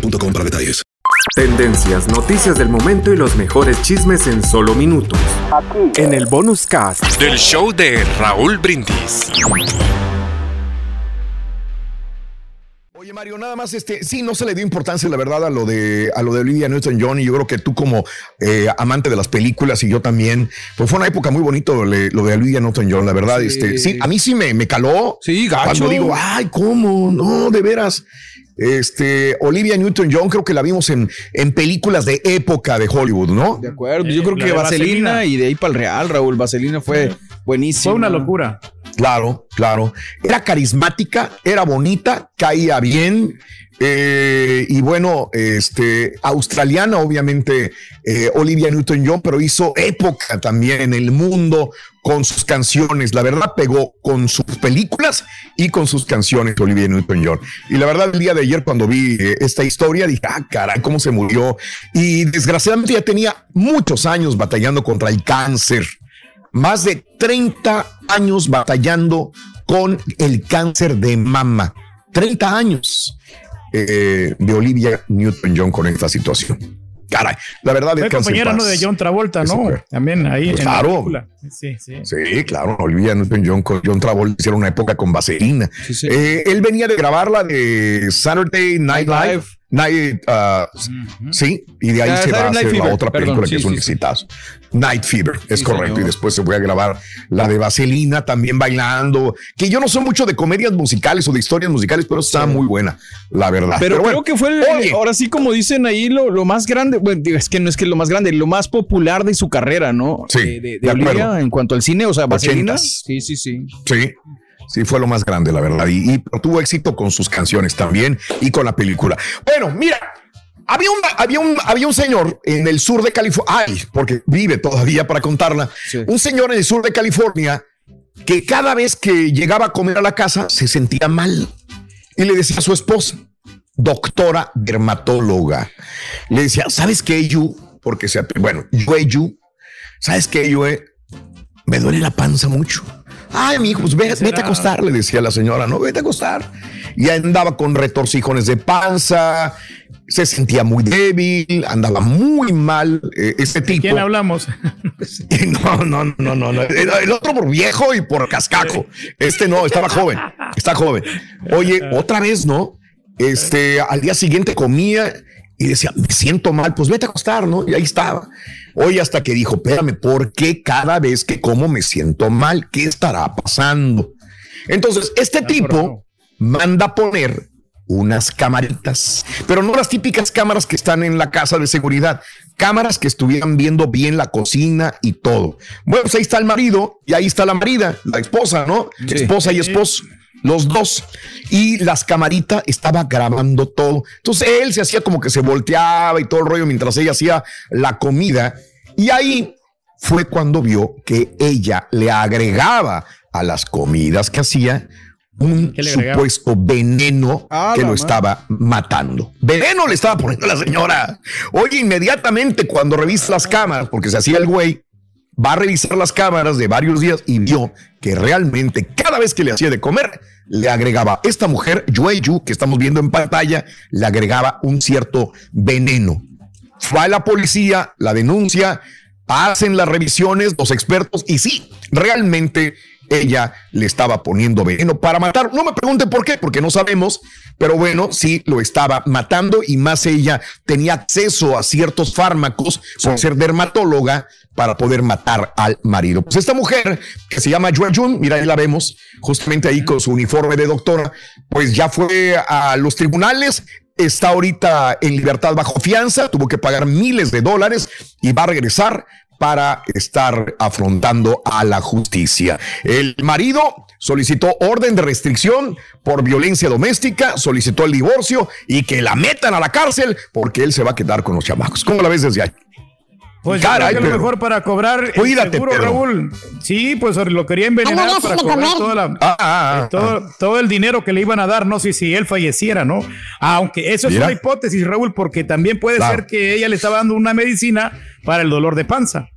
boostmobile.com para detalles. Tendencias, noticias del momento y los mejores chismes en solo minutos. Aquí. En el bonus cast del show de Raúl Brindis. Oye Mario, nada más este, sí, no se le dio importancia la verdad a lo de a lo de Olivia Newton-John y yo creo que tú como eh, amante de las películas y yo también, pues fue una época muy bonito lo, de Olivia Newton-John, la verdad, sí. este, sí, a mí sí me, me caló. Sí, gacho. Cuando digo, ay, cómo, no, de veras. Este, Olivia Newton-John, creo que la vimos en, en películas de época de Hollywood, ¿no? De acuerdo, yo creo que Vaselina, y de ahí para el Real, Raúl, Vaselina fue buenísimo. Fue una locura. Claro, claro. Era carismática, era bonita, caía bien. Eh, y bueno, este, australiana, obviamente, eh, Olivia Newton-John, pero hizo época también en el mundo con sus canciones. La verdad, pegó con sus películas y con sus canciones, Olivia Newton-John. Y la verdad, el día de ayer, cuando vi eh, esta historia, dije, ah, caray, cómo se murió. Y desgraciadamente ya tenía muchos años batallando contra el cáncer. Más de 30 años batallando con el cáncer de mama. 30 años eh, de Olivia Newton-John con esta situación. Caray, la verdad Fue compañera ¿no? de John Travolta, ¿no? También ahí pues claro. Sí, sí. sí, claro. Olivia Newton-John con John Travolta hicieron una época con vaselina. Sí, eh, él venía de grabarla de Saturday Night Live. Night, uh, sí, y de ahí se va a hacer la otra película que es un exitazo. Night Fever, es correcto. Y después se voy a grabar la de Vaselina también bailando. Que yo no soy mucho de comedias musicales o de historias musicales, pero está muy buena, la verdad. Pero, creo que fue, ahora sí, como dicen ahí, lo, lo, más grande. Bueno, es que no es que lo más grande, lo más popular de su carrera, ¿no? Sí. De, de, Olivia en cuanto al cine, o sea, Vaselina. Sí, sí, sí. Sí. Sí, fue lo más grande, la verdad. Y, tuvo éxito con sus canciones también y con la película. Bueno, mira, había un, había un, había un señor en el sur de California, ay, porque vive todavía para contarla, un señor en el sur de California que cada vez que llegaba a comer a la casa se sentía mal y le decía a su esposa, doctora dermatóloga, le decía, ¿sabes qué, Yu? Porque se, bueno, yo, Yu, ¿sabes qué, Yu? Me duele la panza mucho Ay, mi hijo, pues vete, a acostar, le decía la señora, no, vete a acostar. Y andaba con retorcijones de panza, se sentía muy débil, andaba muy mal eh, este tipo. ¿De quién hablamos? no, no, no, no, no. El otro por viejo y por cascaco. Este no, estaba joven, está joven. Oye, otra vez, ¿no? Este, al día siguiente comía y decía, me siento mal, pues vete a acostar, ¿no? Y ahí estaba. Hoy hasta que dijo, espérame, ¿por qué cada vez que como me siento mal? ¿Qué estará pasando? Entonces, este tipo manda poner unas camaritas, pero no las típicas cámaras que están en la casa de seguridad, cámaras que estuvieran viendo bien la cocina y todo. Bueno, pues ahí está el marido y ahí está la marida, la esposa, ¿no? Esposa y esposo los dos. Y las camaritas estaba grabando todo. Entonces él se hacía como que se volteaba y todo el rollo mientras ella hacía la comida. Y ahí fue cuando vio que ella le agregaba a las comidas que hacía un supuesto veneno ah, que lo estaba matando. Veneno le estaba poniendo la señora. Oye, inmediatamente cuando revisa las cámaras, porque se hacía el güey, va a revisar las cámaras de varios días y vio que realmente cada vez que le hacía de comer, le agregaba esta mujer, Yu, que estamos viendo en pantalla, le agregaba un cierto veneno. Fue a la policía, la denuncia, hacen las revisiones, los expertos, y sí, realmente ella le estaba poniendo veneno para matar. No me pregunten por qué, porque no sabemos, pero bueno, sí lo estaba matando y más ella tenía acceso a ciertos fármacos por ser dermatóloga para poder matar al marido. Pues esta mujer que se llama Joy Jun, mira, ahí la vemos justamente ahí con su uniforme de doctora, pues ya fue a los tribunales, está ahorita en libertad bajo fianza, tuvo que pagar miles de dólares y va a regresar para estar afrontando a la justicia. El marido solicitó orden de restricción por violencia doméstica, solicitó el divorcio y que la metan a la cárcel porque él se va a quedar con los chamacos. ¿Cómo la ves desde ahí? Pues Caray, lo mejor para cobrar cuídate, seguro, Raúl. Sí, pues lo quería envenenar para cobrar toda la, ah, ah, ah, todo, todo, el dinero que le iban a dar, no sé si él falleciera, ¿no? Aunque eso es una hipótesis, Raúl, porque también puede ser que ella le estaba dando una medicina para el dolor de panza.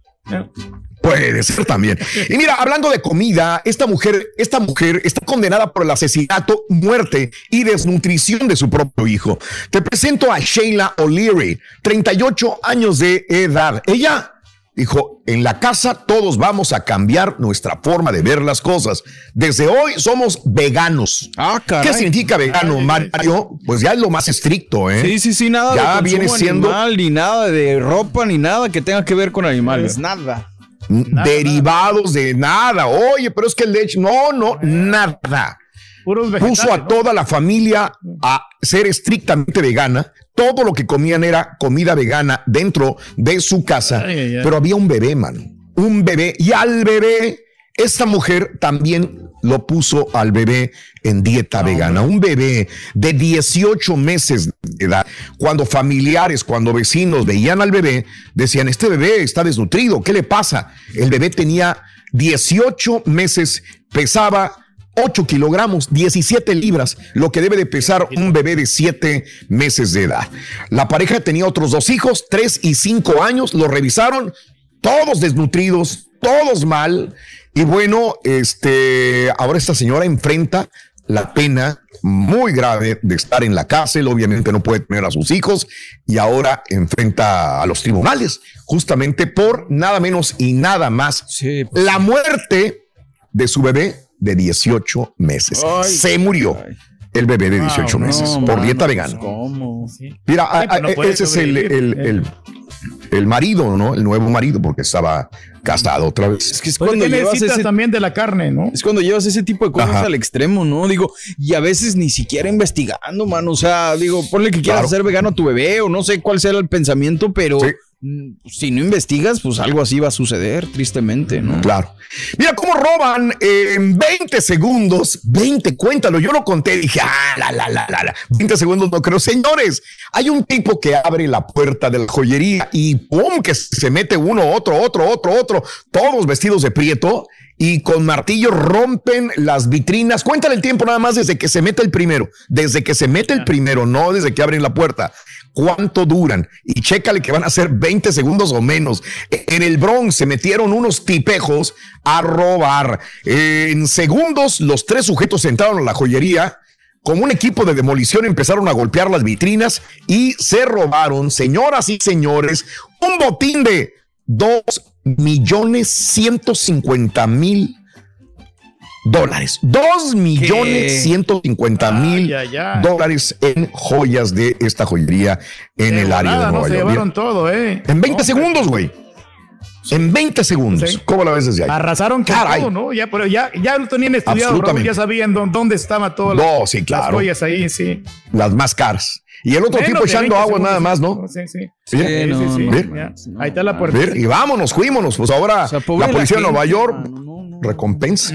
Puede ser también. Y mira, hablando de comida, esta mujer, esta mujer está condenada por el asesinato, muerte y desnutrición de su propio hijo. Te presento a Sheila O'Leary, 38 años de edad. Ella dijo, en la casa todos vamos a cambiar nuestra forma de ver las cosas. Desde hoy somos veganos. Ah, ¿Qué significa vegano, Mario? Pues ya es lo más estricto, ¿eh? Sí, sí, sí, nada ya viene siendo animal, ni nada de ropa, ni nada que tenga que ver con animales, nada derivados de nada. Oye, pero es que el leche, no, no, nada. Puso a toda la familia a ser estrictamente vegana. Todo lo que comían era comida vegana dentro de su casa. Pero había un bebé, man. Un bebé. Y al bebé, esta mujer también lo puso al bebé en dieta vegana. Un bebé de 18 meses de edad. Cuando familiares, cuando vecinos veían al bebé, decían, este bebé está desnutrido, ¿qué le pasa? El bebé tenía 18 meses, pesaba 8 kilogramos, 17 libras, lo que debe de pesar un bebé de 7 meses de edad. La pareja tenía otros dos hijos, 3 y 5 años, lo revisaron, todos desnutridos, todos mal. Y bueno, este, ahora esta señora enfrenta la pena muy grave de estar en la cárcel, obviamente no puede tener a sus hijos y ahora enfrenta a los tribunales justamente por nada menos y nada más pues la muerte de su bebé de 18 meses. Se murió. El bebé de 18 meses por dieta vegana. ¿Cómo? Mira, pues ese es el, el, el marido, ¿no? El nuevo marido, porque estaba casado otra vez. Es que es pues cuando llevas ese, también de la carne, ¿no? Es cuando llevas ese tipo de cosas al extremo, ¿no? Digo, y a veces ni siquiera investigando, mano. O sea, digo, ponle que quieras hacer vegano a tu bebé o no sé cuál sea el pensamiento, pero Mm, si no investigas, pues algo así va a suceder, tristemente, ¿no? Claro. Mira cómo roban en 20 segundos, 20, cuéntalo, yo lo conté, dije, ah, la, la, la, la, 20 segundos no creo. Señores, hay un tipo que abre la puerta de la joyería y ¡pum! que se mete uno, otro, otro, otro, otro, todos vestidos de prieto y con martillo rompen las vitrinas. Cuéntale el tiempo nada más desde que se mete el primero, desde que se mete el primero, no desde que abren la puerta cuánto duran y chécale que van a ser 20 segundos o menos. En el Bronx se metieron unos tipejos a robar. En segundos, los tres sujetos entraron a la joyería. Con un equipo de demolición empezaron a golpear las vitrinas y se robaron, señoras y señores, un botín de 2 millones 150 mil dólares. Dos millones ciento cincuenta mil dólares en joyas de esta joyería en el área de Nueva Se llevaron todo, ¿eh? En 20 segundos, güey. En 20 segundos. ¿Cómo la ves desde ahí? Arrasaron con todo, ¿no? Ya, pero ya, ya lo tenían estudiado, ya sabían dónde estaba todo. No, sí, claro. Las joyas ahí, sí. Las más caras. Y el otro tipo echando agua nada más, ¿no? Sí, sí. Sí, sí, Ahí está la puerta. y vámonos, fuímonos. Pues ahora la policía de Nueva York recompensa.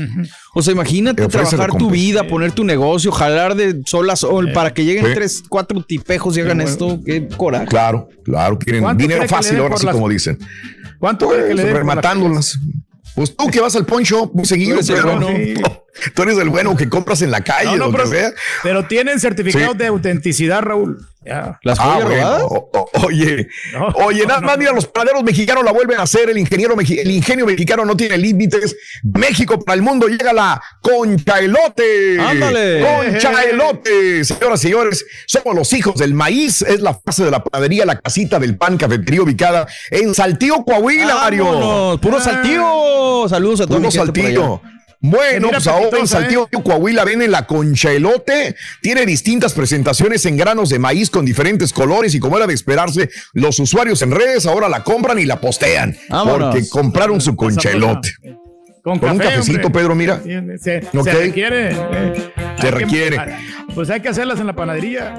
O sea, imagínate trabajar tu vida, poner tu negocio, jalar de sol a sol para que lleguen tres, cuatro tipejos y hagan esto. Qué coraje. Claro, claro, quieren dinero fácil ahora, así como dicen. ¿Cuánto pues, rematándolas? Pues tú que vas al poncho muy seguido, tú eres el bueno que compras en la calle, no, pero, pero, tienen certificado de autenticidad, Raúl. ¿Las ah, oye, oye, nada más mira, los praderos mexicanos la vuelven a hacer. El ingeniero, el ingenio mexicano no tiene límites. México para el mundo llega la concha elote. Ándale. Concha elote. Señoras y señores, somos los hijos del maíz. Es la fase de la pradería, la casita del pan, cafetería ubicada en Saltillo, Coahuila, Mario. Puro Saltillo. Saludos a todos. Puro Saltillo. Bueno, pues ahora en Saltillo, ¿eh? Coahuila, ven en la concha elote. Tiene distintas presentaciones en granos de maíz con diferentes colores y como era de esperarse, los usuarios en redes ahora la compran y la postean. Porque compraron su concha elote. Con, un cafecito, Pedro, mira. Se, requiere. Eh, se requiere. pues hay que hacerlas en la panadería.